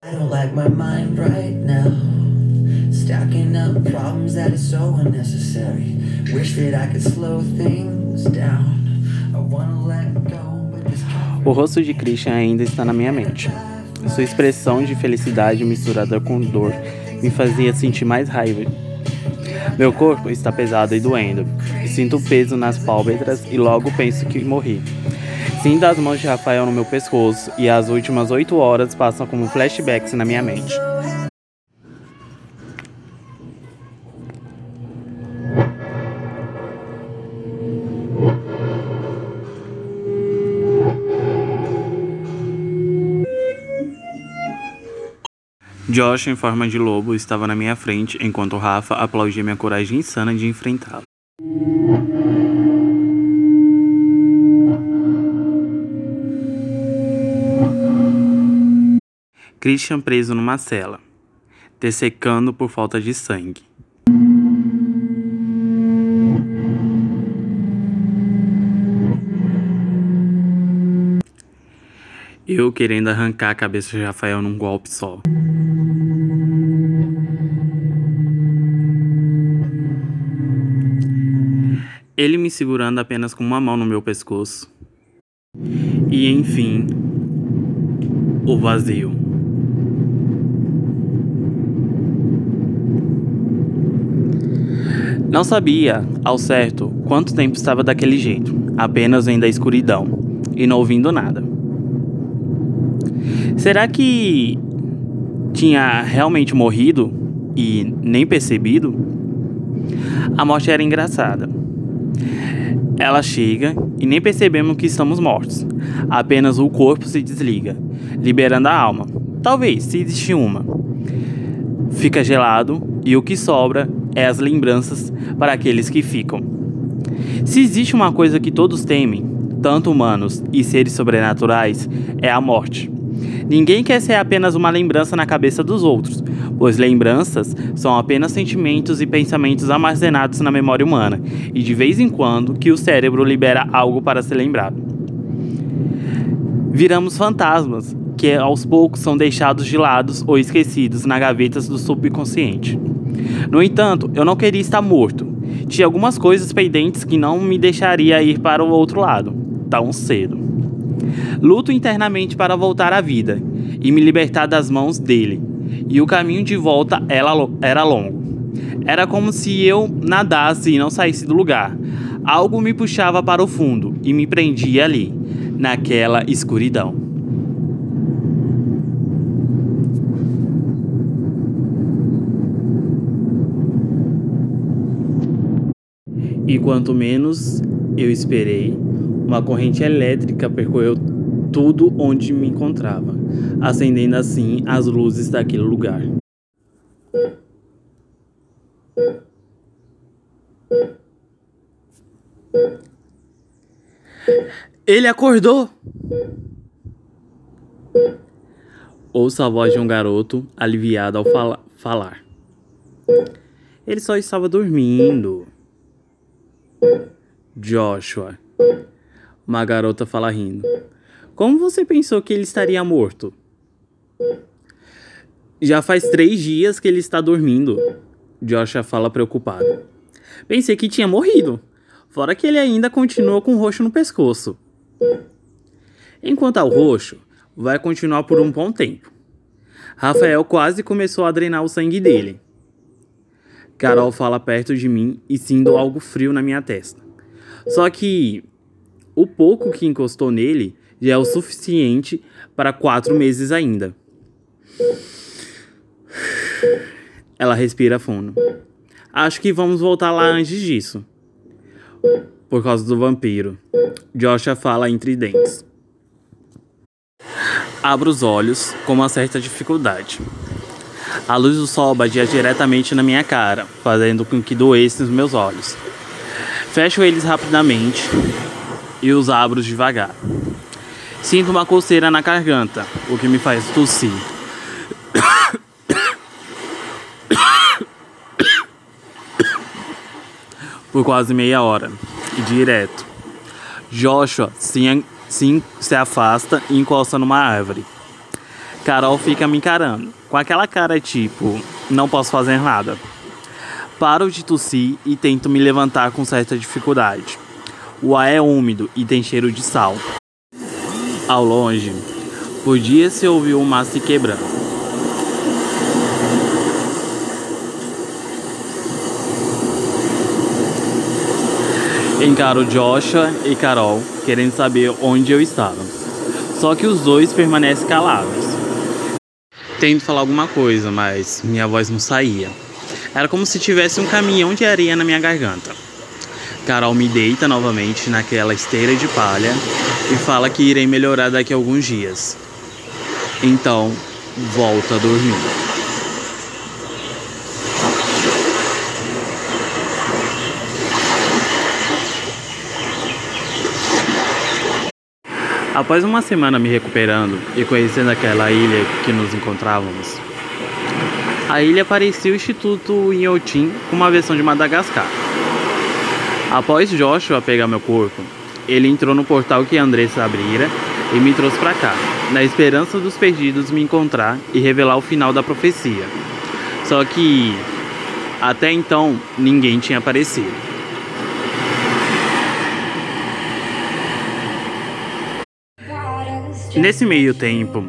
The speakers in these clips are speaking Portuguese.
I don't like my mind right now. Stacking up problems that so unnecessary. Wish that I could slow things down. I wanna let go, but this O rosto de Christian ainda está na minha mente. Sua expressão de felicidade misturada com dor me fazia sentir mais raiva. Meu corpo está pesado e doendo. Sinto peso nas pálpebras e logo penso que morri. Sinto as mãos de Rafael no meu pescoço e as últimas oito horas passam como flashbacks na minha mente. Josh, em forma de lobo, estava na minha frente enquanto Rafa aplaudia minha coragem insana de enfrentá-lo. Christian preso numa cela, dessecando por falta de sangue. Eu querendo arrancar a cabeça de Rafael num golpe só. Ele me segurando apenas com uma mão no meu pescoço. E enfim, o vazio. Não sabia, ao certo, quanto tempo estava daquele jeito, apenas vendo a escuridão e não ouvindo nada. Será que tinha realmente morrido e nem percebido? A morte era engraçada. Ela chega e nem percebemos que estamos mortos. Apenas o corpo se desliga, liberando a alma. Talvez, se existe uma. Fica gelado e o que sobra é as lembranças para aqueles que ficam. Se existe uma coisa que todos temem, tanto humanos e seres sobrenaturais, é a morte. Ninguém quer ser apenas uma lembrança na cabeça dos outros, pois lembranças são apenas sentimentos e pensamentos armazenados na memória humana, e de vez em quando que o cérebro libera algo para ser lembrado. Viramos fantasmas, que aos poucos são deixados de lado ou esquecidos nas gavetas do subconsciente. No entanto, eu não queria estar morto. Tinha algumas coisas pendentes que não me deixaria ir para o outro lado tão cedo. Luto internamente para voltar à vida e me libertar das mãos dele. E o caminho de volta era longo. Era como se eu nadasse e não saísse do lugar. Algo me puxava para o fundo e me prendia ali, naquela escuridão. E quanto menos eu esperei, uma corrente elétrica percorreu tudo onde me encontrava, acendendo assim as luzes daquele lugar. Ele acordou! Ouço a voz de um garoto aliviado ao fala falar. Ele só estava dormindo. Joshua. Uma garota fala rindo. Como você pensou que ele estaria morto? Já faz três dias que ele está dormindo. Joshua fala preocupado. Pensei que tinha morrido. Fora que ele ainda continua com o roxo no pescoço. Enquanto ao roxo, vai continuar por um bom tempo. Rafael quase começou a drenar o sangue dele. Carol fala perto de mim e sinto algo frio na minha testa. Só que o pouco que encostou nele já é o suficiente para quatro meses ainda. Ela respira fundo. Acho que vamos voltar lá antes disso. Por causa do vampiro. Joshua fala entre dentes. Abro os olhos com uma certa dificuldade. A luz do sol batia diretamente na minha cara, fazendo com que doesse os meus olhos. Fecho eles rapidamente e os abro devagar. Sinto uma coceira na garganta, o que me faz tossir. Por quase meia hora, direto. Joshua se, se, se afasta e encosta numa árvore. Carol fica me encarando, com aquela cara tipo, não posso fazer nada. Paro de tossir e tento me levantar com certa dificuldade. O ar é úmido e tem cheiro de sal. Ao longe, podia se ouvir um mar se quebrando. Encaro Joshua e Carol, querendo saber onde eu estava. Só que os dois permanecem calados. Tento falar alguma coisa, mas minha voz não saía. Era como se tivesse um caminhão de areia na minha garganta. Carol me deita novamente naquela esteira de palha e fala que irei melhorar daqui a alguns dias. Então, volta a dormir. Após uma semana me recuperando e conhecendo aquela ilha que nos encontrávamos, a ilha parecia o Instituto Inhotim com uma versão de Madagascar. Após Joshua pegar meu corpo, ele entrou no portal que Andressa abrira e me trouxe para cá, na esperança dos perdidos me encontrar e revelar o final da profecia. Só que até então ninguém tinha aparecido. Nesse meio tempo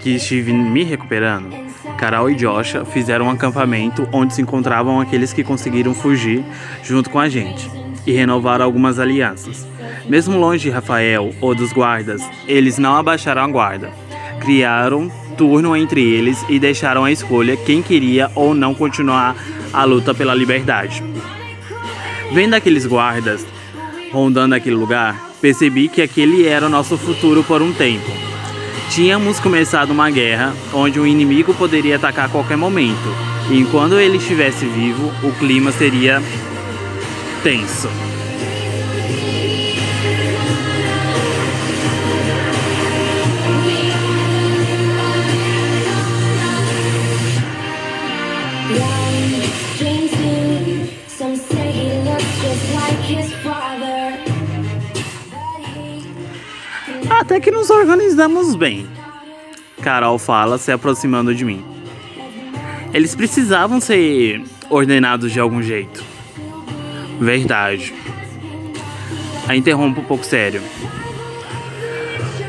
que estive me recuperando, Carol e Joshua fizeram um acampamento onde se encontravam aqueles que conseguiram fugir junto com a gente e renovaram algumas alianças. Mesmo longe de Rafael ou dos guardas, eles não abaixaram a guarda. Criaram turno entre eles e deixaram a escolha quem queria ou não continuar a luta pela liberdade. Vendo aqueles guardas rondando aquele lugar, percebi que aquele era o nosso futuro por um tempo. Tínhamos começado uma guerra onde o inimigo poderia atacar a qualquer momento, e enquanto ele estivesse vivo, o clima seria tenso. Até que nos organizamos bem. Carol fala, se aproximando de mim. Eles precisavam ser ordenados de algum jeito. Verdade. A interrompo um pouco sério.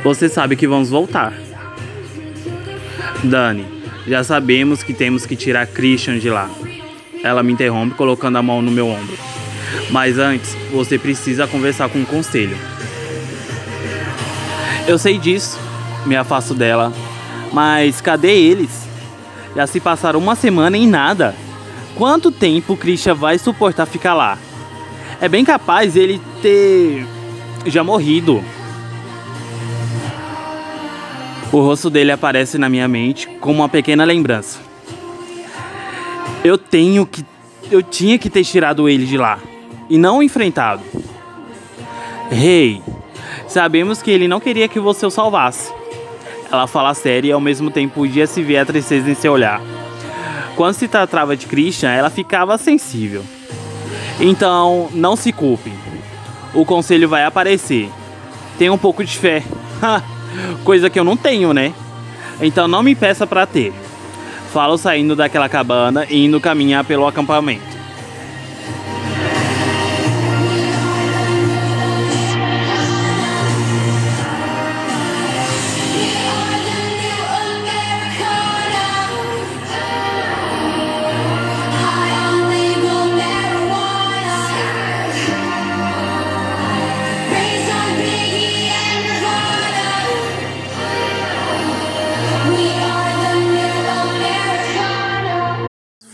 Você sabe que vamos voltar. Dani, já sabemos que temos que tirar Christian de lá. Ela me interrompe colocando a mão no meu ombro. Mas antes, você precisa conversar com o conselho. Eu sei disso, me afasto dela. Mas cadê eles? Já se passaram uma semana em nada. Quanto tempo Christian vai suportar ficar lá? É bem capaz ele ter já morrido. O rosto dele aparece na minha mente como uma pequena lembrança. Eu tenho que. Eu tinha que ter tirado ele de lá e não enfrentado. Rei, hey, Sabemos que ele não queria que você o salvasse. Ela fala séria e ao mesmo tempo podia se ver a tristeza em seu olhar. Quando se tratava de Christian, ela ficava sensível. Então, não se culpe. O conselho vai aparecer. Tenha um pouco de fé. Coisa que eu não tenho, né? Então não me peça para ter. Falo saindo daquela cabana e indo caminhar pelo acampamento.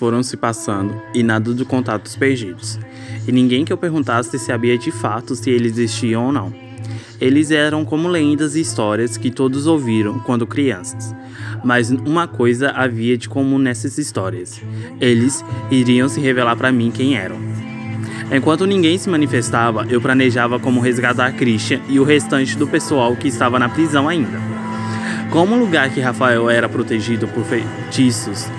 Foram se passando e nada de contatos perdidos. E ninguém que eu perguntasse sabia de fato se eles existiam ou não. Eles eram como lendas e histórias que todos ouviram quando crianças. Mas uma coisa havia de comum nessas histórias: eles iriam se revelar para mim quem eram. Enquanto ninguém se manifestava, eu planejava como resgatar Christian e o restante do pessoal que estava na prisão ainda. Como o lugar que Rafael era protegido por feitiços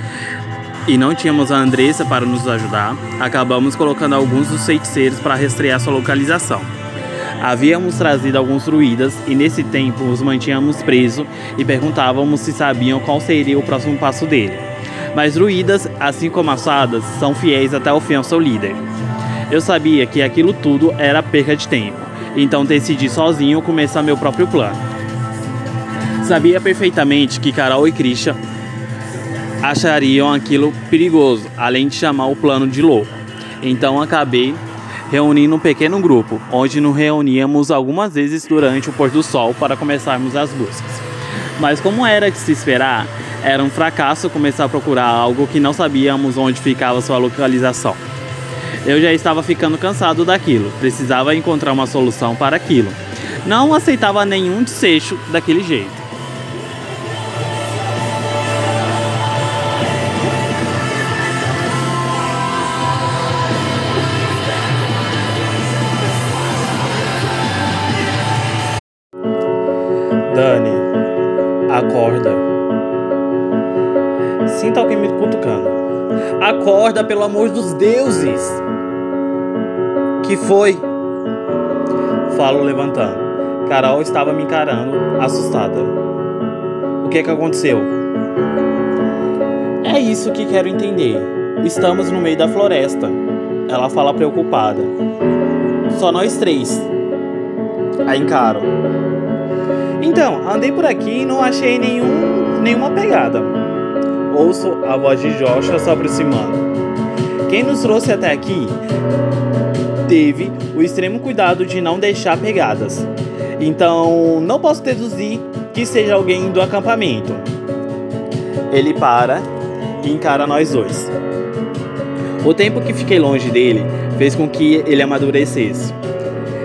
e não tínhamos a Andressa para nos ajudar, acabamos colocando alguns dos feiticeiros para rastrear sua localização. Havíamos trazido alguns druidas e nesse tempo os mantínhamos presos e perguntávamos se sabiam qual seria o próximo passo dele. Mas druidas, assim como as fadas, são fiéis até o fim ao seu líder. Eu sabia que aquilo tudo era perca de tempo, então decidi sozinho começar meu próprio plano. Sabia perfeitamente que Carol e Christian achariam aquilo perigoso, além de chamar o plano de louco. Então acabei reunindo um pequeno grupo, onde nos reuníamos algumas vezes durante o pôr do sol para começarmos as buscas. Mas como era de se esperar, era um fracasso começar a procurar algo que não sabíamos onde ficava sua localização. Eu já estava ficando cansado daquilo, precisava encontrar uma solução para aquilo. Não aceitava nenhum desfecho daquele jeito. Dani, acorda. Sinta alguém me cutucando. Acorda, pelo amor dos deuses! Que foi? Falo levantando. Carol estava me encarando, assustada. O que é que aconteceu? É isso que quero entender. Estamos no meio da floresta. Ela fala preocupada. Só nós três. A encaro. Então, andei por aqui e não achei nenhum, nenhuma pegada. Ouço a voz de Joshua se aproximando. Quem nos trouxe até aqui teve o extremo cuidado de não deixar pegadas. Então, não posso deduzir que seja alguém do acampamento. Ele para e encara nós dois. O tempo que fiquei longe dele fez com que ele amadurecesse.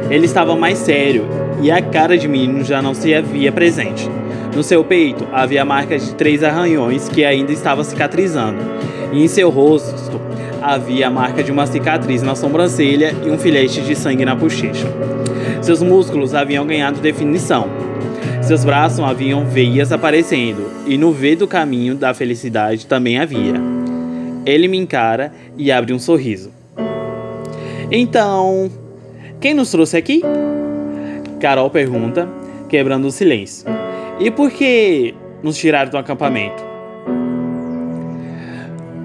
Ele estava mais sério e a cara de menino já não se havia presente. No seu peito havia marcas de três arranhões que ainda estavam cicatrizando, e em seu rosto havia a marca de uma cicatriz na sobrancelha e um filete de sangue na bochecha. Seus músculos haviam ganhado definição. Seus braços haviam veias aparecendo, e no V do caminho da felicidade também havia. Ele me encara e abre um sorriso. Então, quem nos trouxe aqui? Carol pergunta, quebrando o silêncio. E por que nos tiraram do acampamento?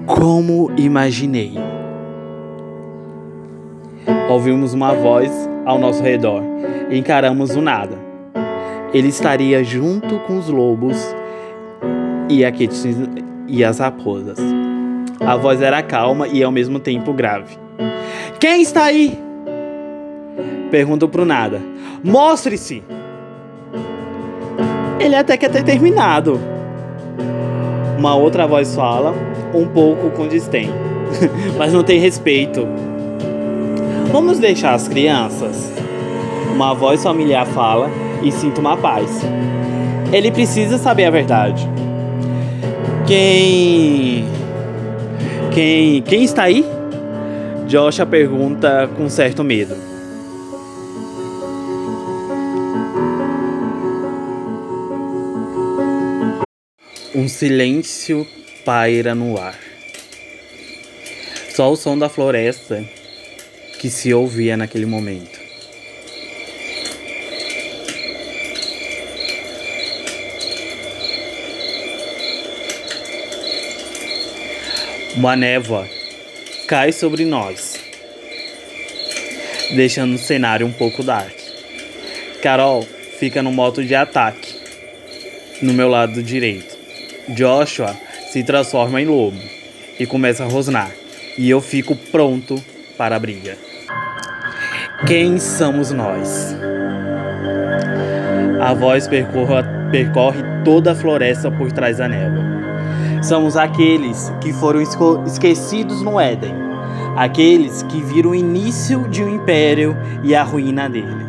Como imaginei. Ouvimos uma voz ao nosso redor e encaramos o nada. Ele estaria junto com os lobos e, a e as raposas. A voz era calma e ao mesmo tempo grave. Quem está aí? Pergunto pro nada. Mostre-se! Ele até quer ter terminado. Uma outra voz fala, um pouco com desdém, mas não tem respeito. Vamos deixar as crianças? Uma voz familiar fala e sinto uma paz. Ele precisa saber a verdade. Quem. Quem. Quem está aí? Joshua pergunta com certo medo. Um silêncio paira no ar. Só o som da floresta que se ouvia naquele momento. Uma névoa cai sobre nós, deixando o cenário um pouco dark. Carol fica no modo de ataque, no meu lado direito. Joshua se transforma em lobo e começa a rosnar, e eu fico pronto para a briga. Quem somos nós? A voz percorre, percorre toda a floresta por trás da névoa. Somos aqueles que foram esquecidos no Éden, aqueles que viram o início de um império e a ruína dele,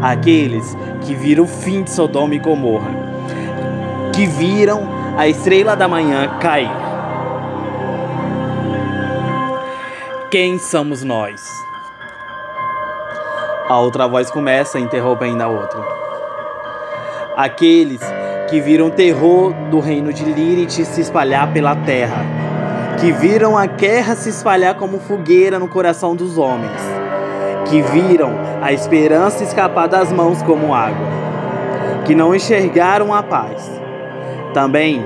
aqueles que viram o fim de Sodoma e Gomorra, que viram a estrela da manhã cair. Quem somos nós? A outra voz começa interrompendo a outra. Aqueles que viram o terror do reino de Lilith se espalhar pela terra, que viram a guerra se espalhar como fogueira no coração dos homens, que viram a esperança escapar das mãos como água, que não enxergaram a paz. Também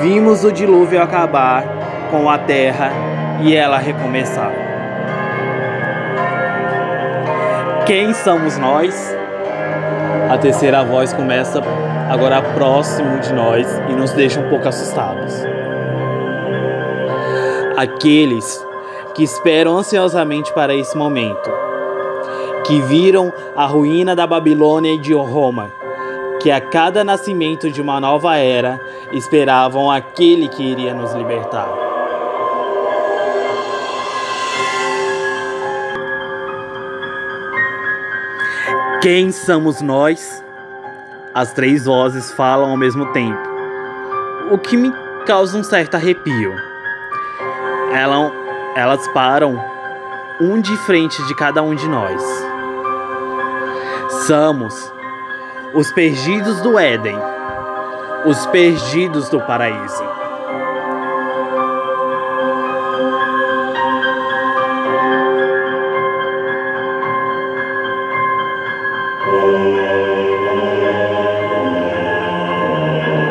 vimos o dilúvio acabar com a terra e ela recomeçar. Quem somos nós? A terceira voz começa agora próximo de nós e nos deixa um pouco assustados. Aqueles que esperam ansiosamente para esse momento, que viram a ruína da Babilônia e de Roma, que a cada nascimento de uma nova era esperavam aquele que iria nos libertar. Quem somos nós? As três vozes falam ao mesmo tempo, o que me causa um certo arrepio. Elas, elas param um de frente de cada um de nós. Somos os perdidos do Éden, os perdidos do paraíso.